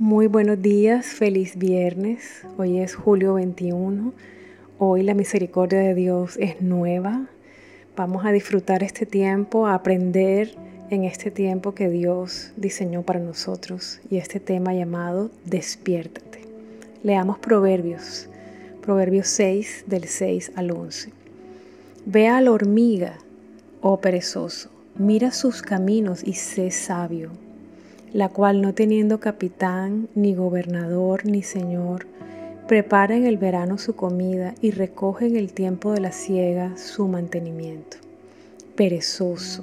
Muy buenos días, feliz viernes. Hoy es julio 21. Hoy la misericordia de Dios es nueva. Vamos a disfrutar este tiempo, a aprender en este tiempo que Dios diseñó para nosotros y este tema llamado Despiértate. Leamos Proverbios, Proverbios 6 del 6 al 11. Ve a la hormiga, oh perezoso, mira sus caminos y sé sabio la cual no teniendo capitán, ni gobernador, ni señor, prepara en el verano su comida y recoge en el tiempo de la siega su mantenimiento. Perezoso,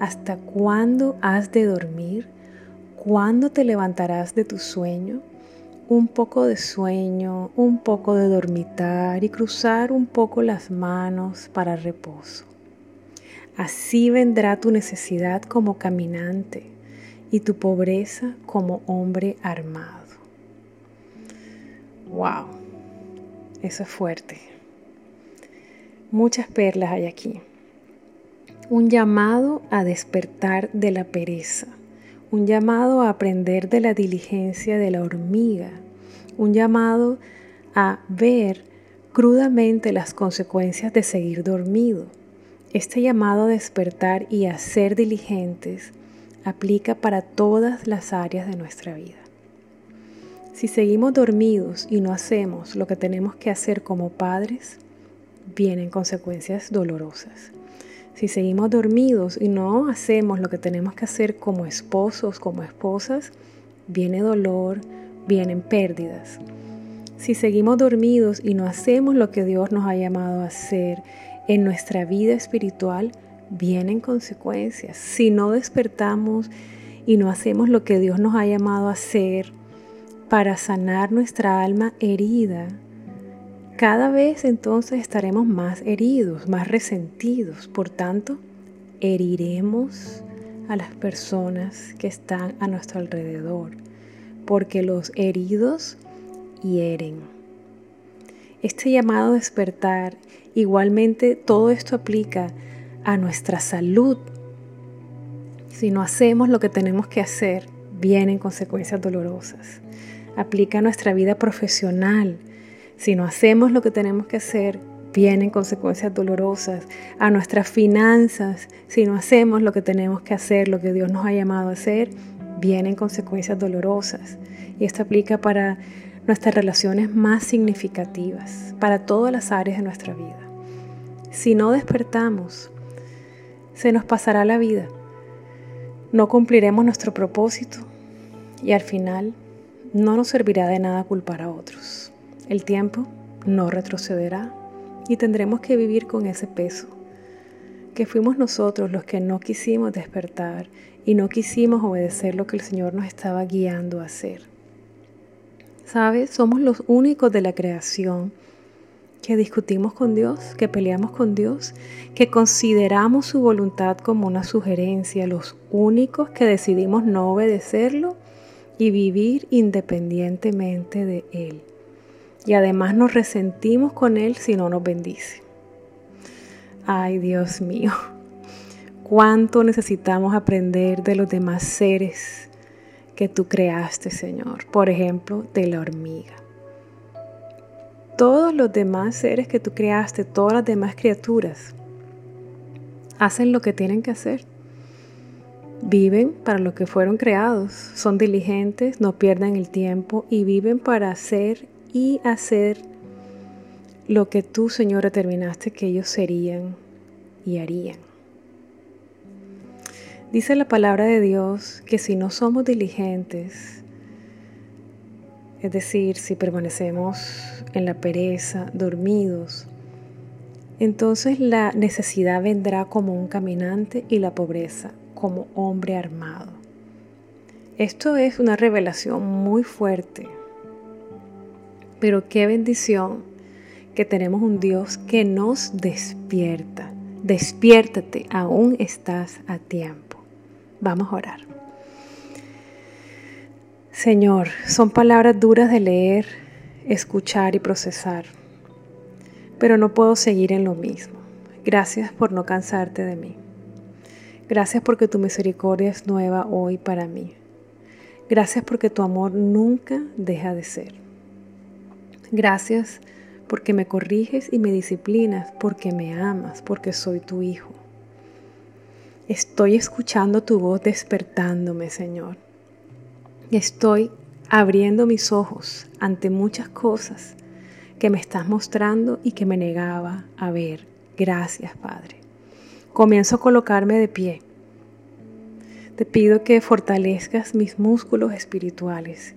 ¿hasta cuándo has de dormir? ¿Cuándo te levantarás de tu sueño? Un poco de sueño, un poco de dormitar y cruzar un poco las manos para reposo. Así vendrá tu necesidad como caminante y tu pobreza como hombre armado. ¡Wow! Eso es fuerte. Muchas perlas hay aquí. Un llamado a despertar de la pereza. Un llamado a aprender de la diligencia de la hormiga. Un llamado a ver crudamente las consecuencias de seguir dormido. Este llamado a despertar y a ser diligentes aplica para todas las áreas de nuestra vida. Si seguimos dormidos y no hacemos lo que tenemos que hacer como padres, vienen consecuencias dolorosas. Si seguimos dormidos y no hacemos lo que tenemos que hacer como esposos, como esposas, viene dolor, vienen pérdidas. Si seguimos dormidos y no hacemos lo que Dios nos ha llamado a hacer en nuestra vida espiritual, vienen consecuencias. Si no despertamos y no hacemos lo que Dios nos ha llamado a hacer para sanar nuestra alma herida, cada vez entonces estaremos más heridos, más resentidos. Por tanto, heriremos a las personas que están a nuestro alrededor, porque los heridos hieren. Este llamado a despertar, igualmente todo esto aplica a nuestra salud. Si no hacemos lo que tenemos que hacer, vienen consecuencias dolorosas. Aplica a nuestra vida profesional. Si no hacemos lo que tenemos que hacer, vienen consecuencias dolorosas. A nuestras finanzas, si no hacemos lo que tenemos que hacer, lo que Dios nos ha llamado a hacer, vienen consecuencias dolorosas. Y esto aplica para nuestras relaciones más significativas, para todas las áreas de nuestra vida. Si no despertamos, se nos pasará la vida. No cumpliremos nuestro propósito y al final no nos servirá de nada culpar a otros. El tiempo no retrocederá y tendremos que vivir con ese peso, que fuimos nosotros los que no quisimos despertar y no quisimos obedecer lo que el Señor nos estaba guiando a hacer. ¿Sabes? Somos los únicos de la creación que discutimos con Dios, que peleamos con Dios, que consideramos su voluntad como una sugerencia, los únicos que decidimos no obedecerlo y vivir independientemente de Él. Y además nos resentimos con Él si no nos bendice. Ay Dios mío, cuánto necesitamos aprender de los demás seres que tú creaste, Señor. Por ejemplo, de la hormiga todos los demás seres que tú creaste, todas las demás criaturas, hacen lo que tienen que hacer. Viven para lo que fueron creados, son diligentes, no pierden el tiempo y viven para hacer y hacer lo que tú, Señor, determinaste que ellos serían y harían. Dice la palabra de Dios que si no somos diligentes, es decir, si permanecemos en la pereza, dormidos, entonces la necesidad vendrá como un caminante y la pobreza como hombre armado. Esto es una revelación muy fuerte, pero qué bendición que tenemos un Dios que nos despierta. Despiértate, aún estás a tiempo. Vamos a orar. Señor, son palabras duras de leer, escuchar y procesar, pero no puedo seguir en lo mismo. Gracias por no cansarte de mí. Gracias porque tu misericordia es nueva hoy para mí. Gracias porque tu amor nunca deja de ser. Gracias porque me corriges y me disciplinas, porque me amas, porque soy tu hijo. Estoy escuchando tu voz despertándome, Señor. Estoy abriendo mis ojos ante muchas cosas que me estás mostrando y que me negaba a ver. Gracias, Padre. Comienzo a colocarme de pie. Te pido que fortalezcas mis músculos espirituales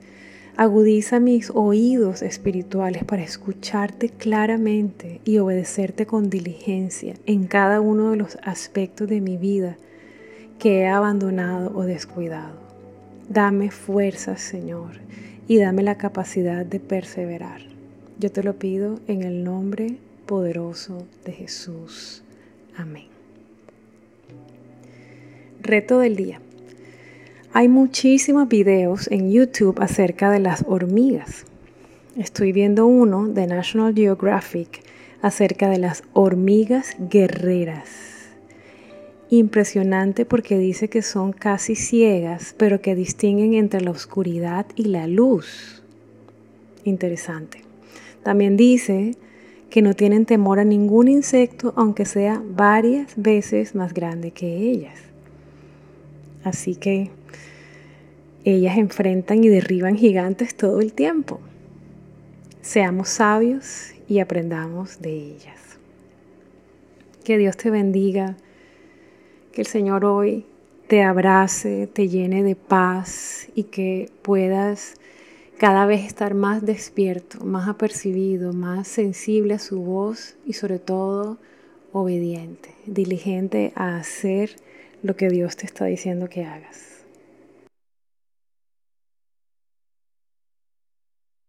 Agudiza mis oídos espirituales para escucharte claramente y obedecerte con diligencia en cada uno de los aspectos de mi vida que he abandonado o descuidado. Dame fuerzas, Señor, y dame la capacidad de perseverar. Yo te lo pido en el nombre poderoso de Jesús. Amén. Reto del día. Hay muchísimos videos en YouTube acerca de las hormigas. Estoy viendo uno de National Geographic acerca de las hormigas guerreras. Impresionante porque dice que son casi ciegas, pero que distinguen entre la oscuridad y la luz. Interesante. También dice que no tienen temor a ningún insecto, aunque sea varias veces más grande que ellas. Así que ellas enfrentan y derriban gigantes todo el tiempo. Seamos sabios y aprendamos de ellas. Que Dios te bendiga, que el Señor hoy te abrace, te llene de paz y que puedas cada vez estar más despierto, más apercibido, más sensible a su voz y sobre todo obediente, diligente a hacer lo que Dios te está diciendo que hagas.